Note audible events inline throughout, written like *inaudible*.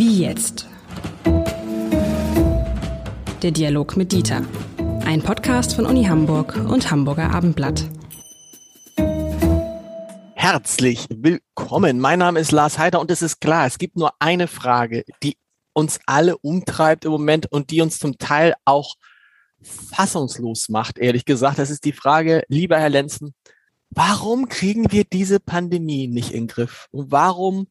Wie jetzt? Der Dialog mit Dieter. Ein Podcast von Uni Hamburg und Hamburger Abendblatt. Herzlich willkommen. Mein Name ist Lars Heider und es ist klar, es gibt nur eine Frage, die uns alle umtreibt im Moment und die uns zum Teil auch fassungslos macht, ehrlich gesagt. Das ist die Frage, lieber Herr Lenzen, warum kriegen wir diese Pandemie nicht in den Griff? Und warum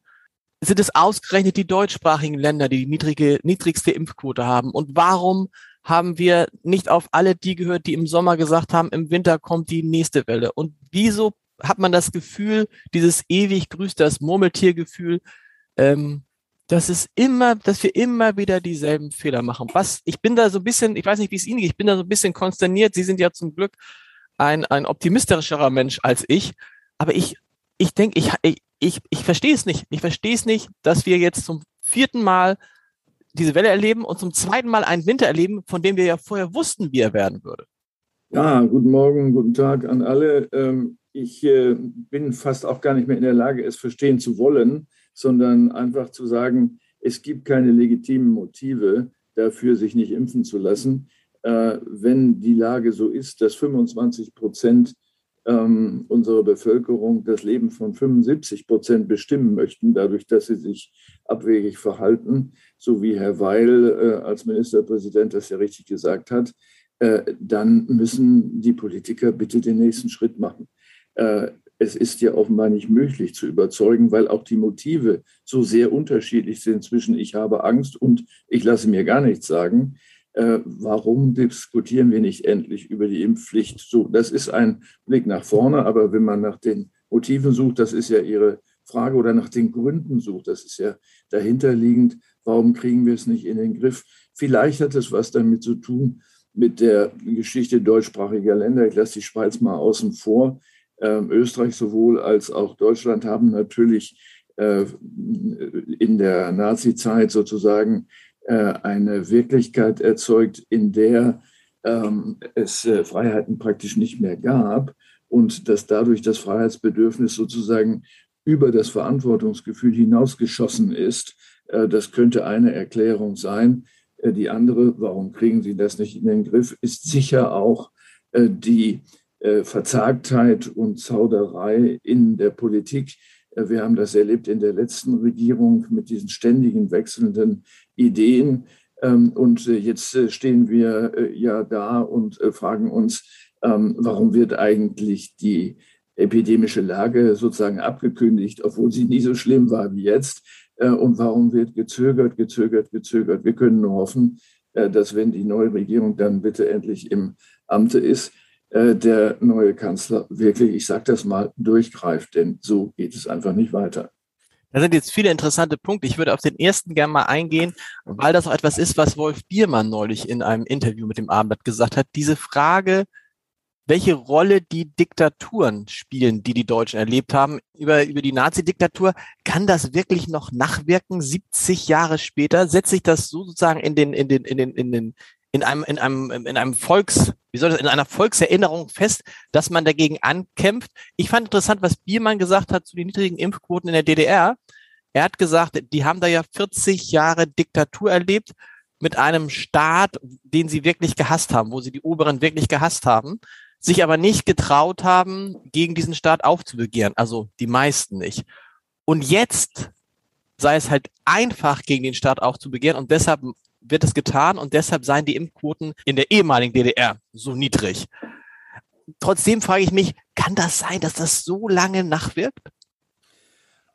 sind es ausgerechnet die deutschsprachigen Länder, die die niedrige, niedrigste Impfquote haben? Und warum haben wir nicht auf alle die gehört, die im Sommer gesagt haben, im Winter kommt die nächste Welle? Und wieso hat man das Gefühl, dieses ewig grüßt das Murmeltiergefühl, ähm, dass es immer, dass wir immer wieder dieselben Fehler machen. Was, ich bin da so ein bisschen, ich weiß nicht, wie es Ihnen geht, ich bin da so ein bisschen konsterniert. Sie sind ja zum Glück ein, ein optimistischerer Mensch als ich. Aber ich, ich denke, ich, ich, ich, ich verstehe es nicht. Ich verstehe es nicht, dass wir jetzt zum vierten Mal diese Welle erleben und zum zweiten Mal einen Winter erleben, von dem wir ja vorher wussten, wie er werden würde. Ja, guten Morgen, guten Tag an alle. Ähm, ich äh, bin fast auch gar nicht mehr in der Lage, es verstehen zu wollen, sondern einfach zu sagen, es gibt keine legitimen Motive dafür, sich nicht impfen zu lassen. Äh, wenn die Lage so ist, dass 25 Prozent ähm, unserer Bevölkerung das Leben von 75 Prozent bestimmen möchten, dadurch, dass sie sich abwegig verhalten, so wie Herr Weil äh, als Ministerpräsident das ja richtig gesagt hat, äh, dann müssen die Politiker bitte den nächsten Schritt machen. Äh, es ist ja offenbar nicht möglich zu überzeugen, weil auch die Motive so sehr unterschiedlich sind zwischen ich habe Angst und ich lasse mir gar nichts sagen. Äh, warum diskutieren wir nicht endlich über die Impfpflicht? So, das ist ein Blick nach vorne, aber wenn man nach den Motiven sucht, das ist ja Ihre Frage, oder nach den Gründen sucht, das ist ja dahinterliegend, warum kriegen wir es nicht in den Griff? Vielleicht hat es was damit zu tun mit der Geschichte deutschsprachiger Länder. Ich lasse die Schweiz mal außen vor. Ähm, Österreich sowohl als auch Deutschland haben natürlich äh, in der Nazi-Zeit sozusagen eine Wirklichkeit erzeugt, in der ähm, es äh, Freiheiten praktisch nicht mehr gab und dass dadurch das Freiheitsbedürfnis sozusagen über das Verantwortungsgefühl hinausgeschossen ist. Äh, das könnte eine Erklärung sein. Äh, die andere, warum kriegen Sie das nicht in den Griff, ist sicher auch äh, die Verzagtheit und Zauderei in der Politik. Wir haben das erlebt in der letzten Regierung mit diesen ständigen wechselnden Ideen. Ähm, und jetzt stehen wir ja da und fragen uns, ähm, warum wird eigentlich die epidemische Lage sozusagen abgekündigt, obwohl sie nie so schlimm war wie jetzt. Äh, und warum wird gezögert, gezögert, gezögert? Wir können nur hoffen, äh, dass wenn die neue Regierung dann bitte endlich im Amte ist, äh, der neue Kanzler wirklich, ich sage das mal, durchgreift, denn so geht es einfach nicht weiter. Da sind jetzt viele interessante Punkte. Ich würde auf den ersten gerne mal eingehen, weil das auch etwas ist, was Wolf Biermann neulich in einem Interview mit dem Abendblatt gesagt hat. Diese Frage, welche Rolle die Diktaturen spielen, die die Deutschen erlebt haben. Über, über die Nazi-Diktatur, kann das wirklich noch nachwirken, 70 Jahre später? Setzt sich das sozusagen in den, in den, in den, in den, in einem, in einem, in einem Volks, wie soll das, in einer Volkserinnerung fest, dass man dagegen ankämpft. Ich fand interessant, was Biermann gesagt hat zu den niedrigen Impfquoten in der DDR. Er hat gesagt, die haben da ja 40 Jahre Diktatur erlebt mit einem Staat, den sie wirklich gehasst haben, wo sie die Oberen wirklich gehasst haben sich aber nicht getraut haben, gegen diesen Staat aufzubegehren. Also die meisten nicht. Und jetzt sei es halt einfach, gegen den Staat aufzubegehren und deshalb wird es getan und deshalb seien die Impfquoten in der ehemaligen DDR so niedrig. Trotzdem frage ich mich, kann das sein, dass das so lange nachwirkt?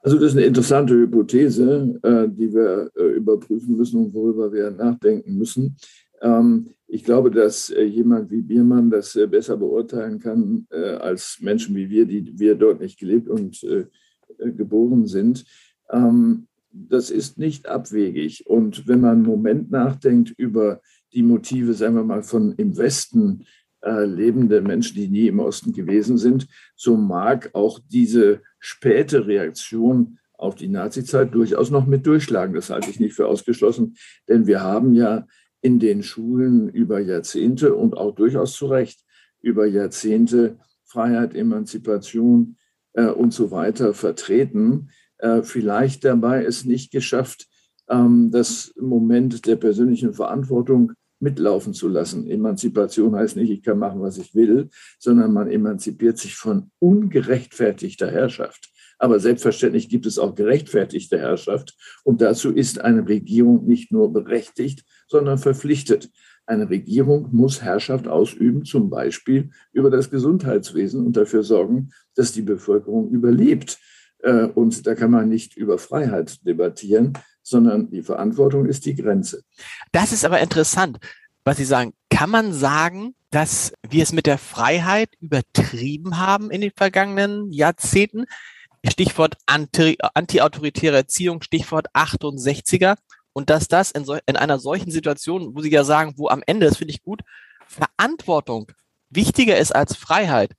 Also das ist eine interessante Hypothese, äh, die wir äh, überprüfen müssen und worüber wir nachdenken müssen. Ähm, ich glaube, dass äh, jemand wie Biermann das besser beurteilen kann als Menschen wie wir, die wir dort nicht gelebt und geboren sind. Ähm, das ist nicht abwegig. Und wenn man einen Moment nachdenkt über die Motive, sagen wir mal, von im Westen lebende Menschen, die nie im Osten gewesen sind, so mag auch diese späte Reaktion auf die Nazizeit durchaus noch mit durchschlagen. Das halte ich nicht für ausgeschlossen, denn wir haben ja in den Schulen über Jahrzehnte und auch durchaus zu Recht über Jahrzehnte Freiheit, Emanzipation äh, und so weiter vertreten, äh, vielleicht dabei es nicht geschafft, ähm, das Moment der persönlichen Verantwortung mitlaufen zu lassen. Emanzipation heißt nicht, ich kann machen, was ich will, sondern man emanzipiert sich von ungerechtfertigter Herrschaft. Aber selbstverständlich gibt es auch gerechtfertigte Herrschaft. Und dazu ist eine Regierung nicht nur berechtigt, sondern verpflichtet. Eine Regierung muss Herrschaft ausüben, zum Beispiel über das Gesundheitswesen und dafür sorgen, dass die Bevölkerung überlebt. Äh, und da kann man nicht über Freiheit debattieren, sondern die Verantwortung ist die Grenze. Das ist aber interessant, was Sie sagen. Kann man sagen, dass wir es mit der Freiheit übertrieben haben in den vergangenen Jahrzehnten? Stichwort anti-autoritäre Erziehung, Stichwort 68er. Und dass das in, so, in einer solchen Situation, wo Sie ja sagen, wo am Ende, das finde ich gut, Verantwortung wichtiger ist als Freiheit,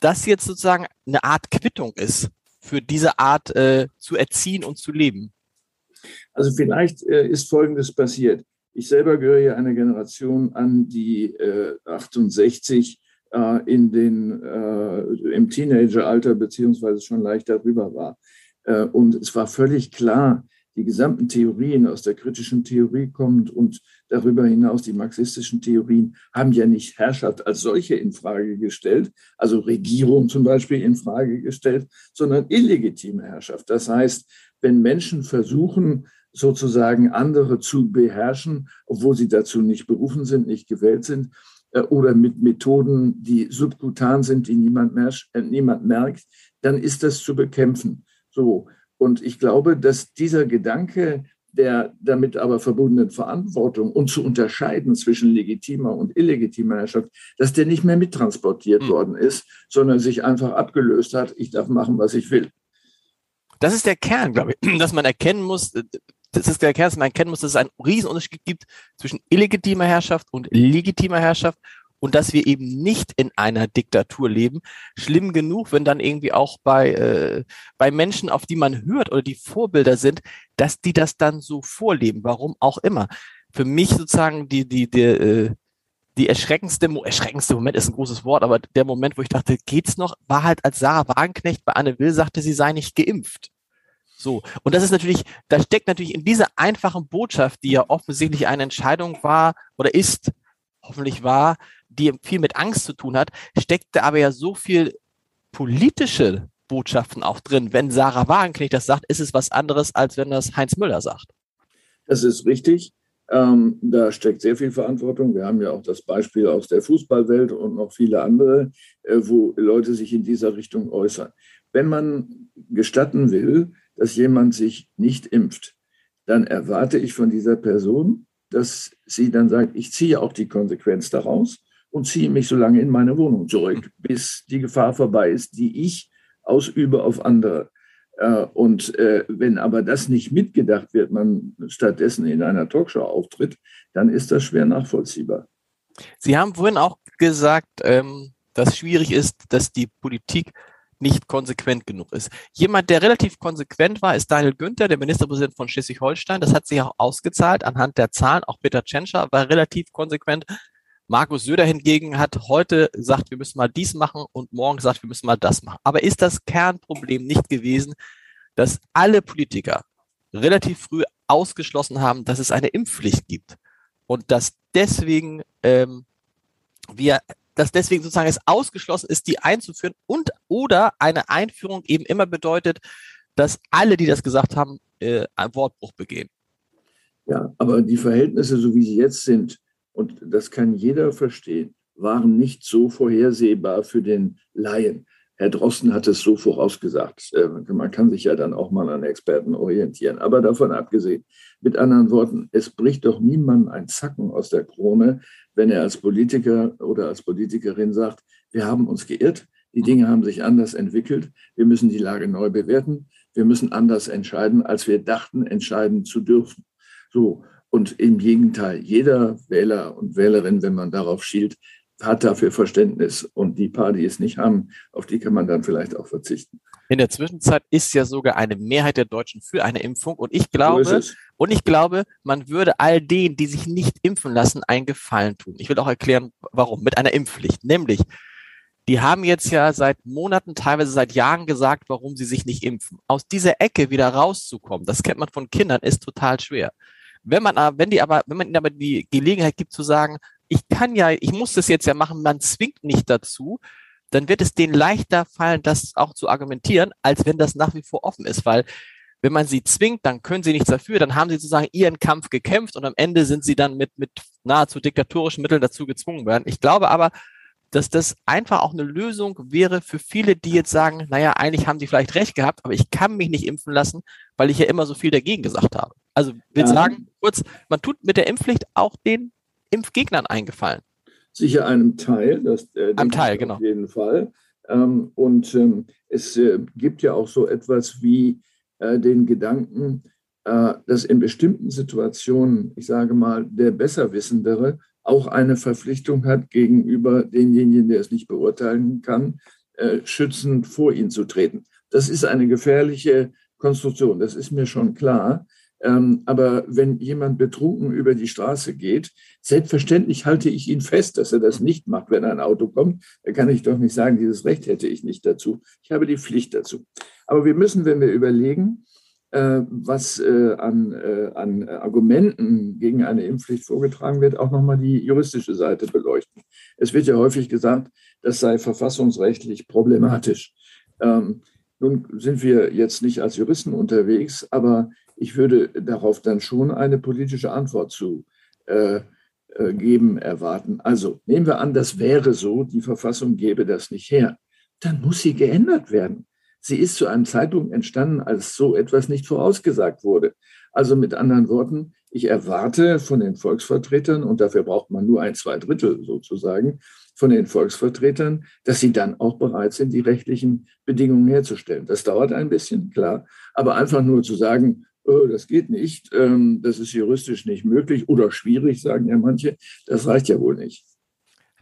das jetzt sozusagen eine Art Quittung ist für diese Art äh, zu erziehen und zu leben. Also vielleicht äh, ist Folgendes passiert. Ich selber gehöre ja einer Generation an, die äh, 68 äh, in den, äh, im Teenageralter beziehungsweise schon leicht darüber war. Äh, und es war völlig klar, die gesamten Theorien aus der kritischen Theorie kommend und darüber hinaus die marxistischen Theorien haben ja nicht Herrschaft als solche in Frage gestellt, also Regierung zum Beispiel in Frage gestellt, sondern illegitime Herrschaft. Das heißt, wenn Menschen versuchen, sozusagen andere zu beherrschen, obwohl sie dazu nicht berufen sind, nicht gewählt sind, äh, oder mit Methoden, die subkutan sind, die niemand, mehr, äh, niemand merkt, dann ist das zu bekämpfen. So. Und ich glaube, dass dieser Gedanke der damit aber verbundenen Verantwortung und zu unterscheiden zwischen legitimer und illegitimer Herrschaft, dass der nicht mehr mittransportiert mhm. worden ist, sondern sich einfach abgelöst hat, ich darf machen, was ich will. Das ist der Kern, glaube ich, *clears throat* dass man erkennen muss, das ist der Kern, dass man erkennen muss, dass es einen Riesenunterschied gibt zwischen illegitimer Herrschaft und legitimer Herrschaft und dass wir eben nicht in einer Diktatur leben. Schlimm genug, wenn dann irgendwie auch bei, äh, bei Menschen, auf die man hört oder die Vorbilder sind, dass die das dann so vorleben, warum auch immer. Für mich sozusagen die, die, die, äh, die erschreckendste, erschreckendste Moment ist ein großes Wort, aber der Moment, wo ich dachte, geht's noch, war halt, als Sarah Wagenknecht bei Anne Will sagte, sie sei nicht geimpft. So. Und das ist natürlich, da steckt natürlich in dieser einfachen Botschaft, die ja offensichtlich eine Entscheidung war oder ist, hoffentlich war, die viel mit Angst zu tun hat, steckte aber ja so viel politische Botschaften auch drin. Wenn Sarah Wagenknecht das sagt, ist es was anderes, als wenn das Heinz Müller sagt. Das ist richtig. Ähm, da steckt sehr viel Verantwortung. Wir haben ja auch das Beispiel aus der Fußballwelt und noch viele andere, äh, wo Leute sich in dieser Richtung äußern. Wenn man gestatten will, dass jemand sich nicht impft, dann erwarte ich von dieser Person, dass sie dann sagt, ich ziehe auch die Konsequenz daraus und ziehe mich so lange in meine Wohnung zurück, bis die Gefahr vorbei ist, die ich ausübe auf andere. Äh, und äh, wenn aber das nicht mitgedacht wird, man stattdessen in einer Talkshow auftritt, dann ist das schwer nachvollziehbar. Sie haben vorhin auch gesagt, ähm, dass schwierig ist, dass die Politik nicht konsequent genug ist. Jemand, der relativ konsequent war, ist Daniel Günther, der Ministerpräsident von Schleswig-Holstein. Das hat sich auch ausgezahlt anhand der Zahlen. Auch Peter Tschentscher war relativ konsequent. Markus Söder hingegen hat heute gesagt, wir müssen mal dies machen und morgen gesagt, wir müssen mal das machen. Aber ist das Kernproblem nicht gewesen, dass alle Politiker relativ früh ausgeschlossen haben, dass es eine Impfpflicht gibt und dass deswegen ähm, wir dass deswegen sozusagen es ausgeschlossen ist, die einzuführen und oder eine Einführung eben immer bedeutet, dass alle, die das gesagt haben, äh, einen Wortbruch begehen. Ja, aber die Verhältnisse, so wie sie jetzt sind, und das kann jeder verstehen, waren nicht so vorhersehbar für den Laien. Herr Drosten hat es so vorausgesagt. Äh, man kann sich ja dann auch mal an Experten orientieren. Aber davon abgesehen, mit anderen Worten, es bricht doch niemand ein Zacken aus der Krone, wenn er als Politiker oder als Politikerin sagt, wir haben uns geirrt, die Dinge haben sich anders entwickelt, wir müssen die Lage neu bewerten, wir müssen anders entscheiden, als wir dachten, entscheiden zu dürfen. So, und im Gegenteil, jeder Wähler und Wählerin, wenn man darauf schielt, hat dafür Verständnis. Und die paar, die es nicht haben, auf die kann man dann vielleicht auch verzichten. In der Zwischenzeit ist ja sogar eine Mehrheit der Deutschen für eine Impfung. Und ich glaube, so und ich glaube, man würde all denen, die sich nicht impfen lassen, einen Gefallen tun. Ich will auch erklären, warum. Mit einer Impfpflicht. Nämlich, die haben jetzt ja seit Monaten, teilweise seit Jahren gesagt, warum sie sich nicht impfen. Aus dieser Ecke wieder rauszukommen, das kennt man von Kindern, ist total schwer. Wenn man, wenn die aber, wenn man ihnen aber die Gelegenheit gibt zu sagen, ich kann ja, ich muss das jetzt ja machen, man zwingt nicht dazu, dann wird es denen leichter fallen, das auch zu argumentieren, als wenn das nach wie vor offen ist, weil wenn man sie zwingt, dann können sie nichts dafür, dann haben sie sozusagen ihren Kampf gekämpft und am Ende sind sie dann mit, mit nahezu diktatorischen Mitteln dazu gezwungen werden. Ich glaube aber, dass das einfach auch eine Lösung wäre für viele, die jetzt sagen, naja, eigentlich haben sie vielleicht recht gehabt, aber ich kann mich nicht impfen lassen, weil ich ja immer so viel dagegen gesagt habe. Also will ja. sagen, kurz, man tut mit der Impfpflicht auch den Impfgegnern eingefallen. Sicher einem Teil, das äh, Am Teil, genau. Auf jeden Fall. Ähm, und ähm, es äh, gibt ja auch so etwas wie äh, den Gedanken, äh, dass in bestimmten Situationen, ich sage mal, der Besserwissendere auch eine Verpflichtung hat gegenüber denjenigen, der es nicht beurteilen kann, äh, schützend vor ihn zu treten. Das ist eine gefährliche Konstruktion, das ist mir schon klar. Ähm, aber wenn jemand betrunken über die Straße geht, selbstverständlich halte ich ihn fest, dass er das nicht macht, wenn ein Auto kommt. Da kann ich doch nicht sagen, dieses Recht hätte ich nicht dazu. Ich habe die Pflicht dazu. Aber wir müssen, wenn wir überlegen, was äh, an, äh, an Argumenten gegen eine Impfpflicht vorgetragen wird, auch nochmal die juristische Seite beleuchten. Es wird ja häufig gesagt, das sei verfassungsrechtlich problematisch. Ähm, nun sind wir jetzt nicht als Juristen unterwegs, aber ich würde darauf dann schon eine politische Antwort zu äh, geben erwarten. Also nehmen wir an, das wäre so, die Verfassung gäbe das nicht her. Dann muss sie geändert werden. Sie ist zu einem Zeitpunkt entstanden, als so etwas nicht vorausgesagt wurde. Also mit anderen Worten, ich erwarte von den Volksvertretern, und dafür braucht man nur ein Zwei Drittel sozusagen, von den Volksvertretern, dass sie dann auch bereit sind, die rechtlichen Bedingungen herzustellen. Das dauert ein bisschen, klar, aber einfach nur zu sagen, oh, das geht nicht, ähm, das ist juristisch nicht möglich oder schwierig, sagen ja manche, das reicht ja wohl nicht.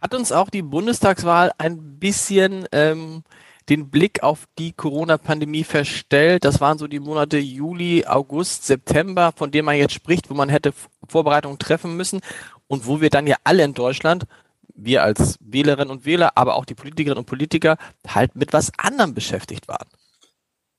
Hat uns auch die Bundestagswahl ein bisschen ähm, den Blick auf die Corona-Pandemie verstellt. Das waren so die Monate Juli, August, September, von denen man jetzt spricht, wo man hätte Vorbereitungen treffen müssen und wo wir dann ja alle in Deutschland, wir als Wählerinnen und Wähler, aber auch die Politikerinnen und Politiker, halt mit was anderem beschäftigt waren.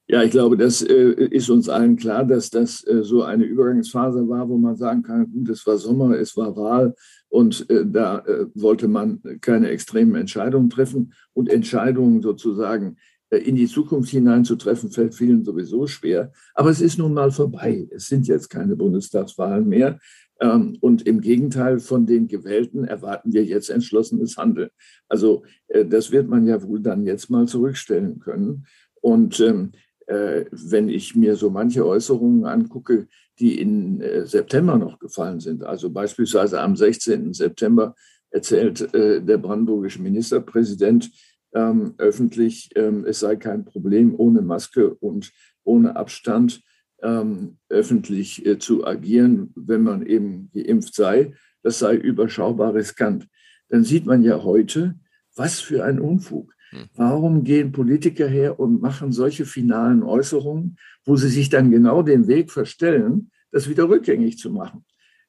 Ja, ich glaube, das äh, ist uns allen klar, dass das äh, so eine Übergangsphase war, wo man sagen kann, gut, es war Sommer, es war Wahl und äh, da äh, wollte man keine extremen Entscheidungen treffen und Entscheidungen sozusagen äh, in die Zukunft hineinzutreffen, fällt vielen sowieso schwer. Aber es ist nun mal vorbei. Es sind jetzt keine Bundestagswahlen mehr. Ähm, und im Gegenteil von den Gewählten erwarten wir jetzt entschlossenes Handeln. Also äh, das wird man ja wohl dann jetzt mal zurückstellen können. Und ähm, äh, wenn ich mir so manche Äußerungen angucke, die in äh, September noch gefallen sind, also beispielsweise am 16. September erzählt äh, der brandenburgische Ministerpräsident ähm, öffentlich, ähm, es sei kein Problem, ohne Maske und ohne Abstand ähm, öffentlich äh, zu agieren, wenn man eben geimpft sei. Das sei überschaubar riskant. Dann sieht man ja heute, was für ein Unfug. Hm. Warum gehen Politiker her und machen solche finalen Äußerungen, wo sie sich dann genau den Weg verstellen, das wieder rückgängig zu machen?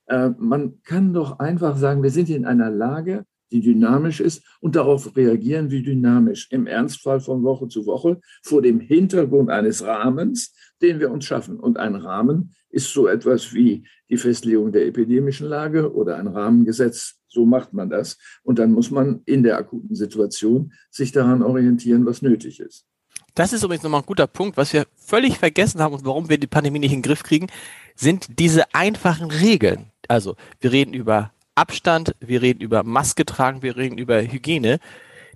Äh, man kann doch einfach sagen, wir sind in einer Lage, die dynamisch ist und darauf reagieren wir dynamisch, im Ernstfall von Woche zu Woche, vor dem Hintergrund eines Rahmens, den wir uns schaffen. Und ein Rahmen ist so etwas wie die Festlegung der epidemischen Lage oder ein Rahmengesetz. So macht man das. Und dann muss man in der akuten Situation sich daran orientieren, was nötig ist. Das ist übrigens nochmal ein guter Punkt. Was wir völlig vergessen haben und warum wir die Pandemie nicht in den Griff kriegen, sind diese einfachen Regeln. Also wir reden über Abstand, wir reden über Maske tragen, wir reden über Hygiene.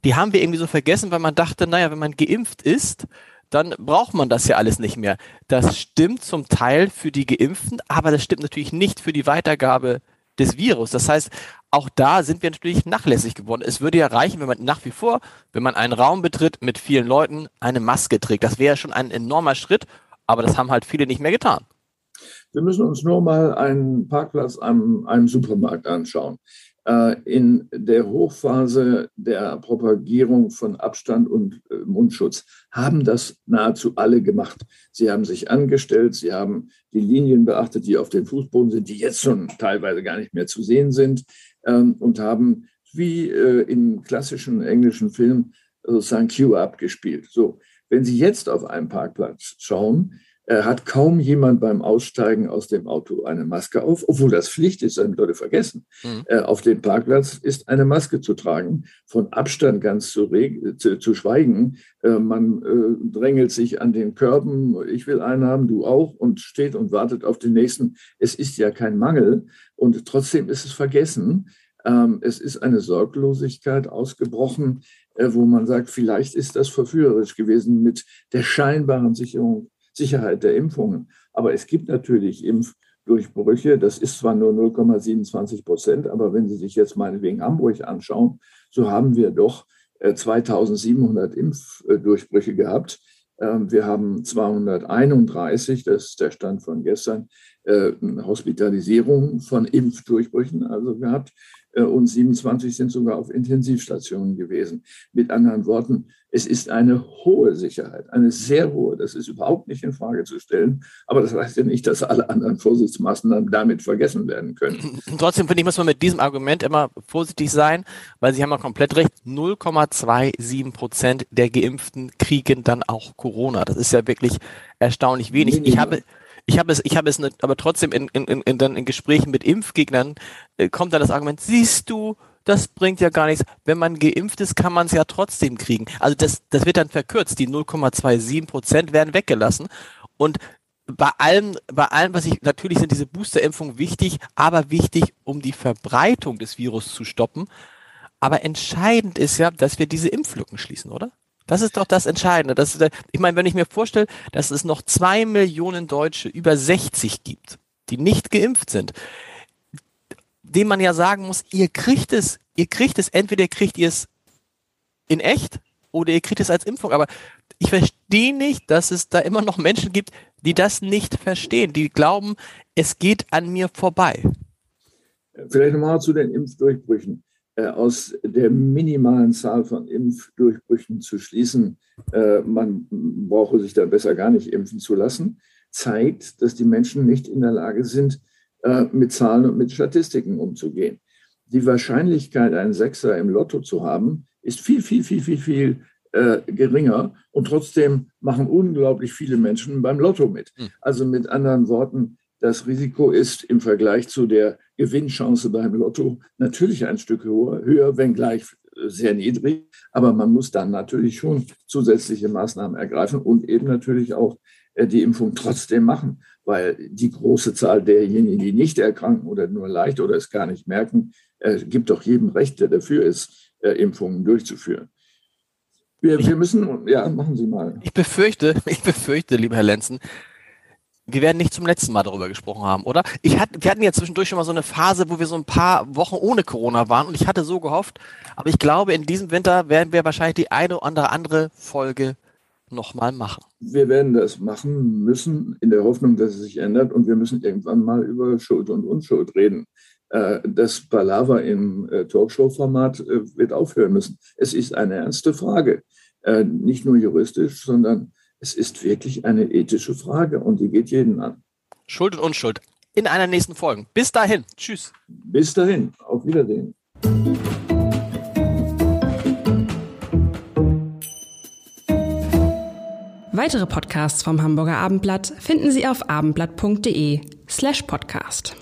Die haben wir irgendwie so vergessen, weil man dachte, naja, wenn man geimpft ist, dann braucht man das ja alles nicht mehr. Das stimmt zum Teil für die Geimpften, aber das stimmt natürlich nicht für die Weitergabe des Virus. Das heißt, auch da sind wir natürlich nachlässig geworden. Es würde ja reichen, wenn man nach wie vor, wenn man einen Raum betritt mit vielen Leuten, eine Maske trägt. Das wäre schon ein enormer Schritt, aber das haben halt viele nicht mehr getan. Wir müssen uns nur mal einen Parkplatz am einem Supermarkt anschauen. Äh, in der Hochphase der Propagierung von Abstand und äh, Mundschutz haben das nahezu alle gemacht. Sie haben sich angestellt, sie haben die Linien beachtet, die auf dem Fußboden sind, die jetzt schon teilweise gar nicht mehr zu sehen sind, ähm, und haben wie äh, in klassischen englischen Filmen sozusagen Queue-up gespielt. So, wenn Sie jetzt auf einem Parkplatz schauen, hat kaum jemand beim Aussteigen aus dem Auto eine Maske auf, obwohl das Pflicht ist, damit Leute vergessen. Mhm. Äh, auf dem Parkplatz ist eine Maske zu tragen, von Abstand ganz zu, zu, zu schweigen. Äh, man äh, drängelt sich an den Körben, ich will einen haben, du auch, und steht und wartet auf den nächsten. Es ist ja kein Mangel und trotzdem ist es vergessen. Ähm, es ist eine Sorglosigkeit ausgebrochen, äh, wo man sagt, vielleicht ist das verführerisch gewesen mit der scheinbaren Sicherung Sicherheit der Impfungen. Aber es gibt natürlich Impfdurchbrüche. Das ist zwar nur 0,27 Prozent, aber wenn Sie sich jetzt meinetwegen Hamburg anschauen, so haben wir doch 2700 äh, Impfdurchbrüche gehabt. Ähm, wir haben 231, das ist der Stand von gestern, äh, Hospitalisierungen von Impfdurchbrüchen also gehabt. Äh, und 27 sind sogar auf Intensivstationen gewesen. Mit anderen Worten, es ist eine hohe Sicherheit, eine sehr hohe. Das ist überhaupt nicht in Frage zu stellen. Aber das heißt ja nicht, dass alle anderen Vorsichtsmaßnahmen damit vergessen werden können. *clears throat* Trotzdem finde ich, muss man mit diesem Argument immer vorsichtig sein, weil Sie haben ja komplett recht. 0,27 Prozent der Geimpften kriegen dann auch Corona. Das ist ja wirklich erstaunlich wenig. Ich habe, ich habe es, ich habe es, nicht, aber trotzdem in, in, in, dann in Gesprächen mit Impfgegnern äh, kommt dann das Argument, siehst du, das bringt ja gar nichts. Wenn man geimpft ist, kann man es ja trotzdem kriegen. Also das, das wird dann verkürzt. Die 0,27 Prozent werden weggelassen. Und bei allem, bei allem, was ich, natürlich sind diese Boosterimpfungen wichtig, aber wichtig, um die Verbreitung des Virus zu stoppen. Aber entscheidend ist ja, dass wir diese Impflücken schließen, oder? Das ist doch das Entscheidende. Das, ich meine, wenn ich mir vorstelle, dass es noch zwei Millionen Deutsche über 60 gibt, die nicht geimpft sind, dem man ja sagen muss, ihr kriegt es, ihr kriegt es, entweder kriegt ihr es in echt oder ihr kriegt es als Impfung. Aber ich verstehe nicht, dass es da immer noch Menschen gibt, die das nicht verstehen, die glauben, es geht an mir vorbei. Vielleicht nochmal zu den Impfdurchbrüchen. Äh, aus der minimalen Zahl von Impfdurchbrüchen zu schließen, äh, man brauche sich da besser gar nicht impfen zu lassen, zeigt, dass die Menschen nicht in der Lage sind, äh, mit Zahlen und mit Statistiken umzugehen. Die Wahrscheinlichkeit, einen Sechser im Lotto zu haben, ist viel, viel, viel, viel, viel geringer und trotzdem machen unglaublich viele Menschen beim Lotto mit. Hm. Also mit anderen Worten, das Risiko ist im Vergleich zu der Gewinnchance beim Lotto natürlich ein Stück höher, höher wenngleich sehr niedrig. Aber man muss dann natürlich schon zusätzliche Maßnahmen ergreifen und eben natürlich auch äh, die Impfung trotzdem machen, weil die große Zahl derjenigen, die nicht erkranken oder nur leicht oder es gar nicht merken, äh, gibt doch jedem Recht, der dafür ist, äh, Impfungen durchzuführen. Wir, wir müssen, ja, machen Sie mal. Ich befürchte, *laughs* ich befürchte, lieber Herr Lenzen, wir werden nicht zum letzten Mal darüber gesprochen haben, oder? Ich hatte, wir hatten ja zwischendurch schon mal so eine Phase, wo wir so ein paar Wochen ohne Corona waren und ich hatte so gehofft, aber ich glaube, in diesem Winter werden wir wahrscheinlich die eine oder andere Folge nochmal machen. Wir werden das machen müssen, in der Hoffnung, dass es sich ändert und wir müssen irgendwann mal über Schuld und Unschuld reden. Äh, das Palaver im äh, Talkshow-Format äh, wird aufhören müssen. Es ist eine ernste Frage, nicht nur juristisch, sondern es ist wirklich eine ethische Frage und die geht jeden an. Schuld und Unschuld in einer nächsten Folge. Bis dahin. Tschüss. Bis dahin. Auf Wiedersehen. Weitere Podcasts vom Hamburger Abendblatt finden Sie auf abendblatt.de slash podcast.